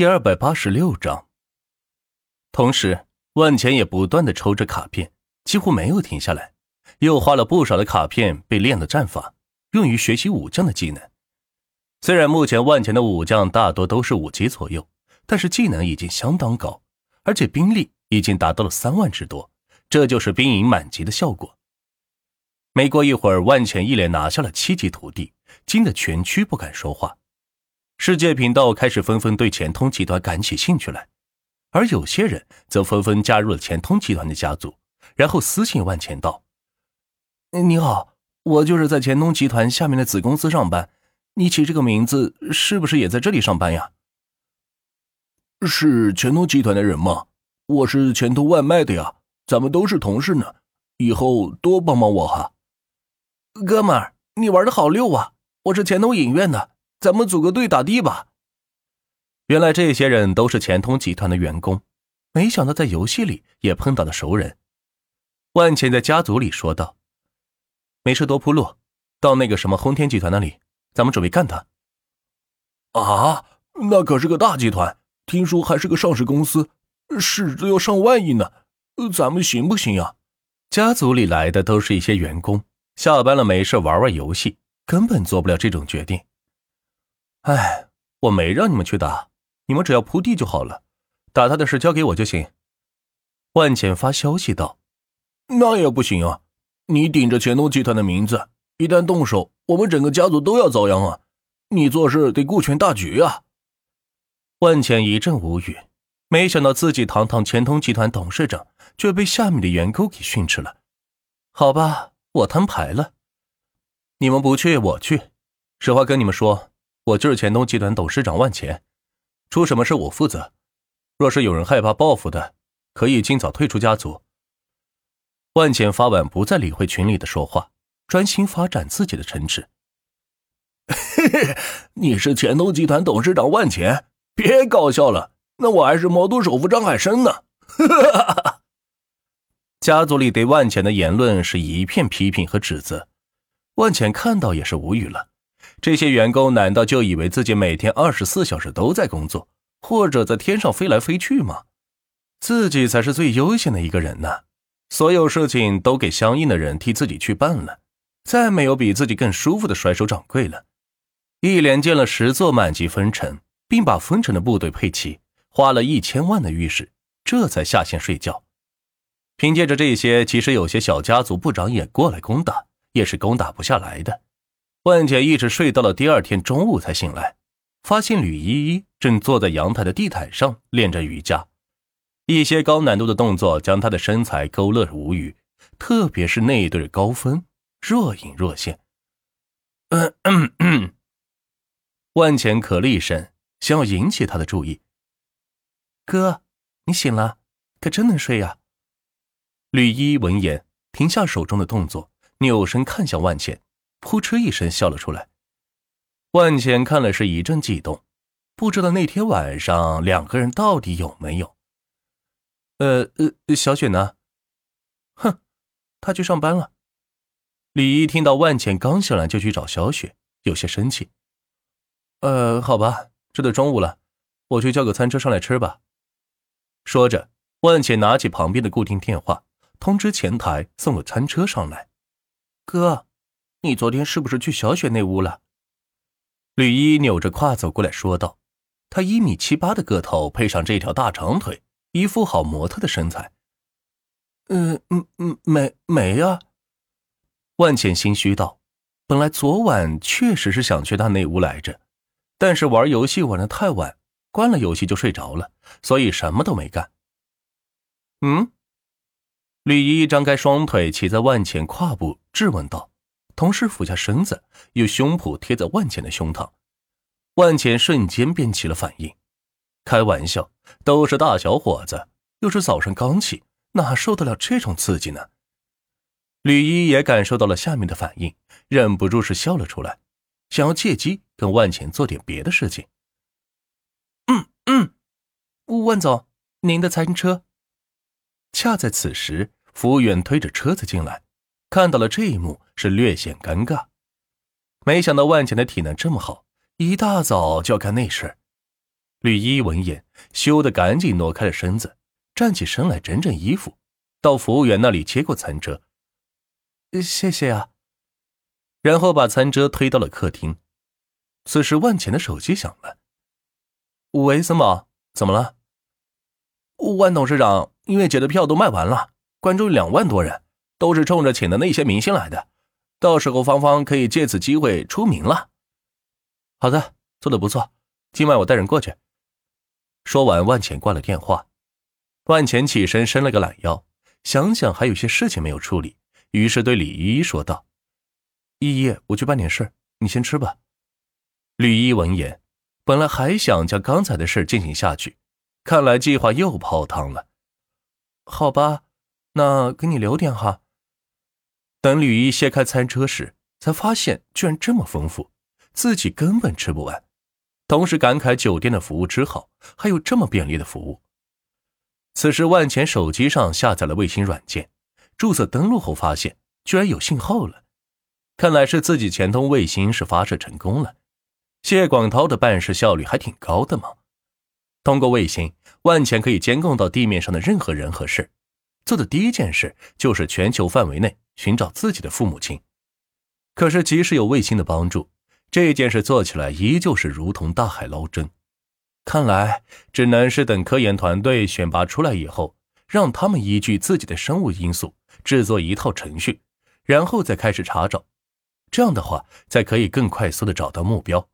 第二百八十六章。同时，万钱也不断的抽着卡片，几乎没有停下来，又花了不少的卡片被练了战法，用于学习武将的技能。虽然目前万钱的武将大多都是五级左右，但是技能已经相当高，而且兵力已经达到了三万之多，这就是兵营满级的效果。没过一会儿，万钱一连拿下了七级徒弟，惊得全区不敢说话。世界频道开始纷纷对钱通集团感起兴趣来，而有些人则纷纷加入了钱通集团的家族，然后私信万钱道：“你好，我就是在钱通集团下面的子公司上班，你起这个名字是不是也在这里上班呀？”“是钱通集团的人吗？我是钱通外卖的呀，咱们都是同事呢，以后多帮帮我哈。”“哥们儿，你玩的好溜啊！我是钱通影院的。”咱们组个队打的吧。原来这些人都是钱通集团的员工，没想到在游戏里也碰到了熟人。万钱在家族里说道：“没事，多铺路，到那个什么轰天集团那里，咱们准备干他。”啊，那可是个大集团，听说还是个上市公司，市值要上万亿呢，咱们行不行呀？家族里来的都是一些员工，下班了没事玩玩游戏，根本做不了这种决定。哎，我没让你们去打，你们只要铺地就好了，打他的事交给我就行。万茜发消息道：“那也不行啊，你顶着钱东集团的名字，一旦动手，我们整个家族都要遭殃啊！你做事得顾全大局啊！”万茜一阵无语，没想到自己堂堂钱通集团董事长，却被下面的员工给训斥了。好吧，我摊牌了，你们不去，我去。实话跟你们说。我就是钱东集团董事长万钱，出什么事我负责。若是有人害怕报复的，可以尽早退出家族。万钱发完，不再理会群里的说话，专心发展自己的城池。嘿嘿，你是钱东集团董事长万钱，别搞笑了，那我还是魔都首富张海生呢。家族里对万钱的言论是一片批评和指责，万钱看到也是无语了。这些员工难道就以为自己每天二十四小时都在工作，或者在天上飞来飞去吗？自己才是最悠闲的一个人呢，所有事情都给相应的人替自己去办了，再没有比自己更舒服的甩手掌柜了。一连建了十座满级分城，并把分城的部队配齐，花了一千万的御史，这才下线睡觉。凭借着这些，其实有些小家族不长眼过来攻打，也是攻打不下来的。万姐一直睡到了第二天中午才醒来，发现吕依依正坐在阳台的地毯上练着瑜伽，一些高难度的动作将她的身材勾勒无余，特别是那一对高分若隐若现。万钱咳了一声，想要引起他的注意。哥，你醒了，可真能睡呀！吕依依闻言停下手中的动作，扭身看向万钱。扑哧一声笑了出来，万钱看了是一阵激动，不知道那天晚上两个人到底有没有。呃呃，小雪呢？哼，她去上班了。李一听到万钱刚醒来就去找小雪，有些生气。呃，好吧，这都中午了，我去叫个餐车上来吃吧。说着，万钱拿起旁边的固定电话，通知前台送个餐车上来。哥。你昨天是不是去小雪那屋了？吕一扭着胯走过来说道：“他一米七八的个头，配上这条大长腿，一副好模特的身材。”“嗯嗯嗯，没没啊。”万茜心虚道：“本来昨晚确实是想去他那屋来着，但是玩游戏玩的太晚，关了游戏就睡着了，所以什么都没干。”“嗯？”吕一张开双腿，骑在万茜胯部，质问道。同时俯下身子，用胸脯贴在万钱的胸膛，万钱瞬间便起了反应。开玩笑，都是大小伙子，又是早上刚起，哪受得了这种刺激呢？吕一也感受到了下面的反应，忍不住是笑了出来，想要借机跟万钱做点别的事情。嗯嗯，万总，您的餐车。恰在此时，服务员推着车子进来。看到了这一幕，是略显尴尬。没想到万浅的体能这么好，一大早就要干那事吕一闻言，羞得赶紧挪开了身子，站起身来整整衣服，到服务员那里接过餐车。谢谢啊。然后把餐车推到了客厅。此时，万浅的手机响了。喂，森宝，怎么了？万董事长音乐节的票都卖完了，观众两万多人，都是冲着请的那些明星来的。到时候芳芳可以借此机会出名了。好的，做的不错，今晚我带人过去。说完，万钱挂了电话。万钱起身伸了个懒腰，想想还有些事情没有处理，于是对李依依说道：“依依，我去办点事，你先吃吧。”吕依闻言，本来还想将刚才的事进行下去，看来计划又泡汤了。好吧，那给你留点哈。等吕一卸开餐车时，才发现居然这么丰富，自己根本吃不完。同时感慨酒店的服务之好，还有这么便利的服务。此时万钱手机上下载了卫星软件，注册登录后发现居然有信号了，看来是自己钱通卫星是发射成功了。谢广涛的办事效率还挺高的嘛。通过卫星，万钱可以监控到地面上的任何人和事。做的第一件事就是全球范围内寻找自己的父母亲。可是即使有卫星的帮助，这件事做起来依旧是如同大海捞针，看来只能是等科研团队选拔出来以后，让他们依据自己的生物因素制作一套程序，然后再开始查找，这样的话才可以更快速的找到目标，